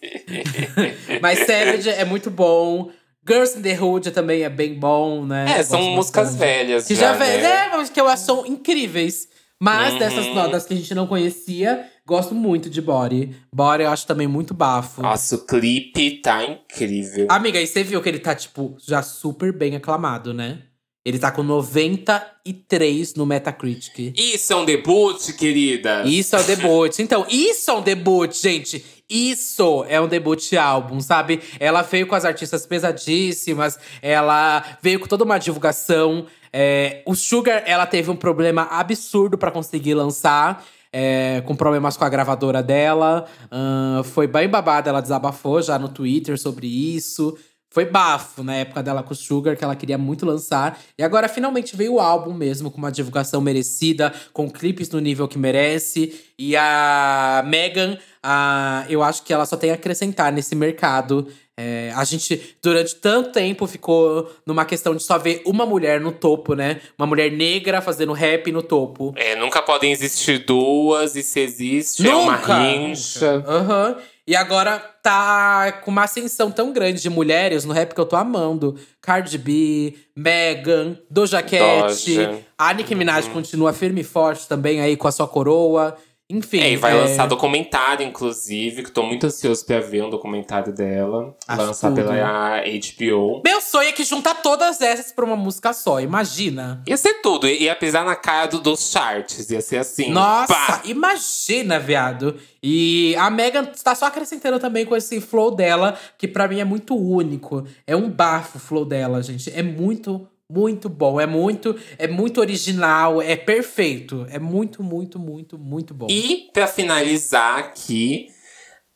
Mas Savage é muito bom. Girls in the Hood também é bem bom, né? É, são músicas velhas. Que já, já né? é, mas que eu acho incríveis. Mas uhum. dessas notas que a gente não conhecia, gosto muito de Body. Body eu acho também muito bafo. Nossa, o clipe tá incrível. Amiga, e você viu que ele tá, tipo, já super bem aclamado, né? Ele tá com 93 no Metacritic. Isso é um debut, querida! Isso é um debut. Então, isso é um debut, gente! Isso é um debut álbum, sabe? Ela veio com as artistas pesadíssimas, ela veio com toda uma divulgação. É, o Sugar, ela teve um problema absurdo para conseguir lançar. É, com problemas com a gravadora dela. Uh, foi bem babada, ela desabafou já no Twitter sobre isso. Foi bafo na época dela com o Sugar, que ela queria muito lançar. E agora finalmente veio o álbum mesmo, com uma divulgação merecida, com clipes no nível que merece. E a Megan, a, eu acho que ela só tem a acrescentar nesse mercado. É, a gente, durante tanto tempo, ficou numa questão de só ver uma mulher no topo, né? Uma mulher negra fazendo rap no topo. É, nunca podem existir duas, e se existe, nunca. é uma rincha. Aham. Uhum. E agora tá com uma ascensão tão grande de mulheres no rap que eu tô amando. Cardi B, Megan, Doja Cat. Doja. A Nicki Minaj uhum. continua firme e forte também aí com a sua coroa. Enfim. É, e vai é... lançar documentário, inclusive, que tô muito ansioso pra ver um documentário dela. Acho lançar tudo. pela HBO. Meu sonho é que juntar todas essas pra uma música só, imagina. Ia ser tudo, ia pisar na cara do, dos charts, ia ser assim. Nossa, pá. imagina, viado. E a Megan tá só acrescentando também com esse flow dela, que para mim é muito único. É um bafo o flow dela, gente. É muito muito bom, é muito, é muito original, é perfeito. É muito, muito, muito, muito bom. E para finalizar aqui,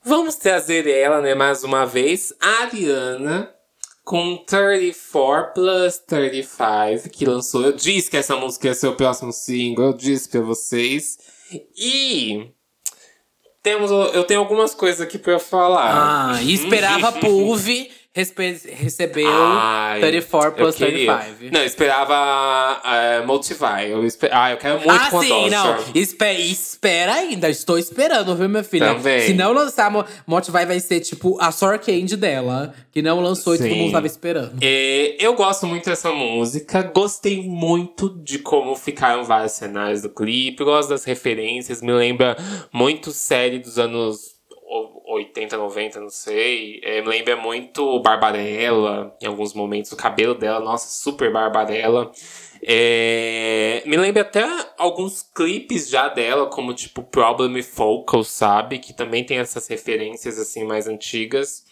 vamos trazer ela, né, mais uma vez, a Ariana com 34 plus 35, que lançou. Eu disse que essa música ia ser o próximo single, eu disse para vocês. E temos, eu tenho algumas coisas aqui para falar. Ah, e esperava Recebeu Ai, 34 plus 35. Não, eu esperava uh, Motivai. Eu esper... Ah, eu quero muito ah, com sim, não. Espera, espera ainda. Estou esperando, viu, minha filha? Também. Se não lançar Motivai, vai ser tipo a Sour Candy dela. Que não lançou sim. e todo mundo tava esperando. É, eu gosto muito dessa música. Gostei muito de como ficaram vários cenários do clipe. Gosto das referências. Me lembra muito série dos anos 80, 90, não sei. É, me lembra muito Barbarella, em alguns momentos. O cabelo dela, nossa, super Barbarella. É, me lembra até alguns clipes já dela, como tipo Problem Focal, sabe? Que também tem essas referências assim mais antigas.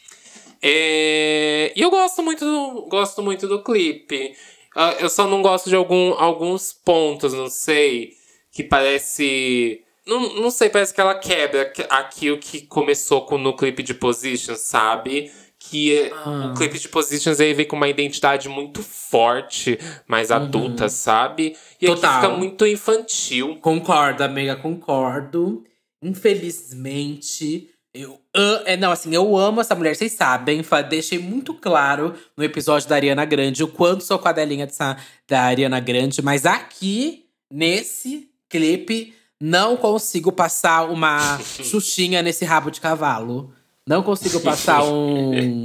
É, e eu gosto muito do, gosto muito do clipe. Ah, eu só não gosto de algum, alguns pontos, não sei, que parece não, não sei, parece que ela quebra aquilo que começou com, no clipe de Positions, sabe? Que ah. o clipe de Positions aí vem com uma identidade muito forte, mais uhum. adulta, sabe? E Total. aqui fica muito infantil. Concordo, amiga, concordo. Infelizmente, eu é, não, assim, eu amo essa mulher, vocês sabem. Deixei muito claro no episódio da Ariana Grande o quanto sou cadelinha dessa, da Ariana Grande, mas aqui, nesse clipe, não consigo passar uma xuxinha nesse rabo de cavalo. Não consigo passar um,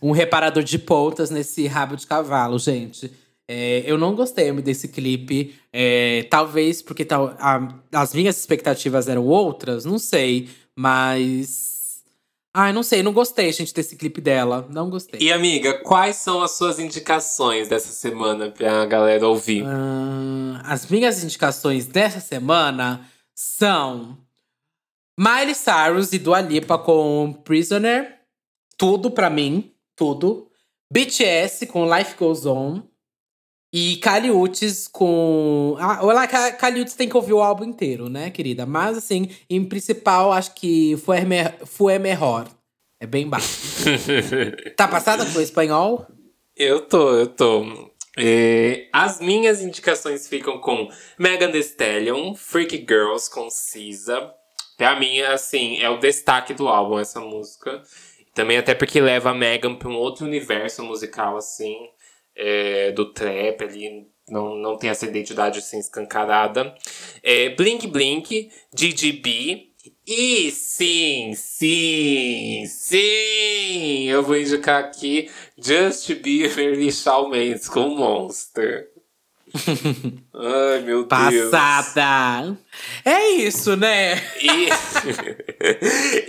um reparador de pontas nesse rabo de cavalo, gente. É, eu não gostei desse clipe. É, talvez porque tal, a, as minhas expectativas eram outras, não sei. Mas Ai, não sei, não gostei, gente, desse clipe dela. Não gostei. E, amiga, quais são as suas indicações dessa semana pra galera ouvir? Uh, as minhas indicações dessa semana são Miley Cyrus e Dua Lipa com Prisoner. Tudo pra mim, tudo. BTS com Life Goes On. E Caliutes com. Ah, olha, Caliutes tem que ouvir o álbum inteiro, né, querida? Mas, assim, em principal, acho que foi, foi melhor. É bem baixo. tá passada com o espanhol? Eu tô, eu tô. É, as minhas indicações ficam com Megan Thee Stallion, Freak Girls com Cisa. Pra mim, assim, é o destaque do álbum essa música. Também até porque leva a Megan pra um outro universo musical, assim é, do trap ali, não, não tem essa identidade assim escancarada. É, Blink Blink, DGB. E sim, sim, sim! Eu vou indicar aqui Just Bieber e Shawn Mendes com Monster. Ai, meu Passada. Deus. Passada! É isso, né? E,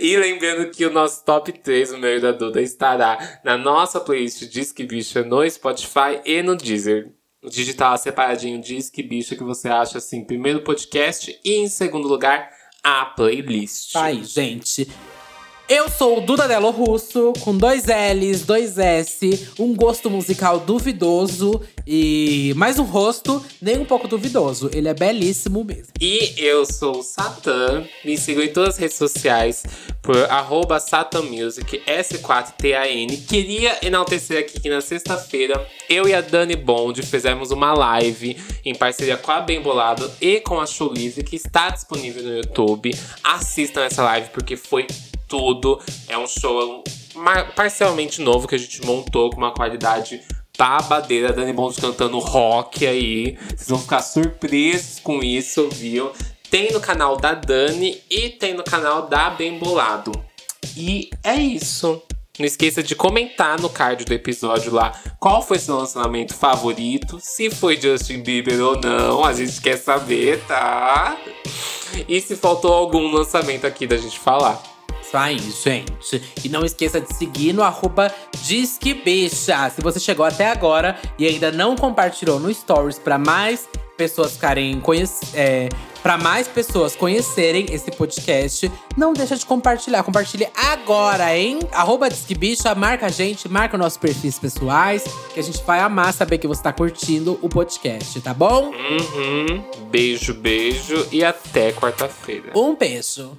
e lembrando que o nosso top 3, o meu da Duda, estará na nossa playlist Disque Bicha no Spotify e no Deezer. Digital separadinho Disque Bicha que você acha assim, primeiro podcast e em segundo lugar a playlist. Aí, gente. Eu sou o Duda Delo Russo, com dois L's, dois S, um gosto musical duvidoso e mais um rosto nem um pouco duvidoso. Ele é belíssimo mesmo. E eu sou o Satan. Me sigam em todas as redes sociais por arroba SatanMusic, S4TAN. Queria enaltecer aqui que na sexta-feira eu e a Dani Bond fizemos uma live em parceria com a Bem Bolado e com a Show Livre, que está disponível no YouTube. Assistam essa live porque foi tudo. É um show parcialmente novo que a gente montou com uma qualidade babadeira. Dani Bond cantando rock aí. Vocês vão ficar surpresos com isso, viu? Tem no canal da Dani e tem no canal da Bem Bolado. E é isso. Não esqueça de comentar no card do episódio lá qual foi seu lançamento favorito, se foi Justin Bieber ou não, a gente quer saber, tá? E se faltou algum lançamento aqui da gente falar. Isso aí, gente. E não esqueça de seguir no arroba Disque Bicha. Se você chegou até agora e ainda não compartilhou no Stories para mais pessoas ficarem conhecidas. É, para mais pessoas conhecerem esse podcast, não deixa de compartilhar. Compartilhe agora, hein? Arroba Disque Bicha, marca a gente, marca nossos perfis pessoais, que a gente vai amar saber que você tá curtindo o podcast, tá bom? Uhum. Beijo, beijo e até quarta-feira. Um beijo.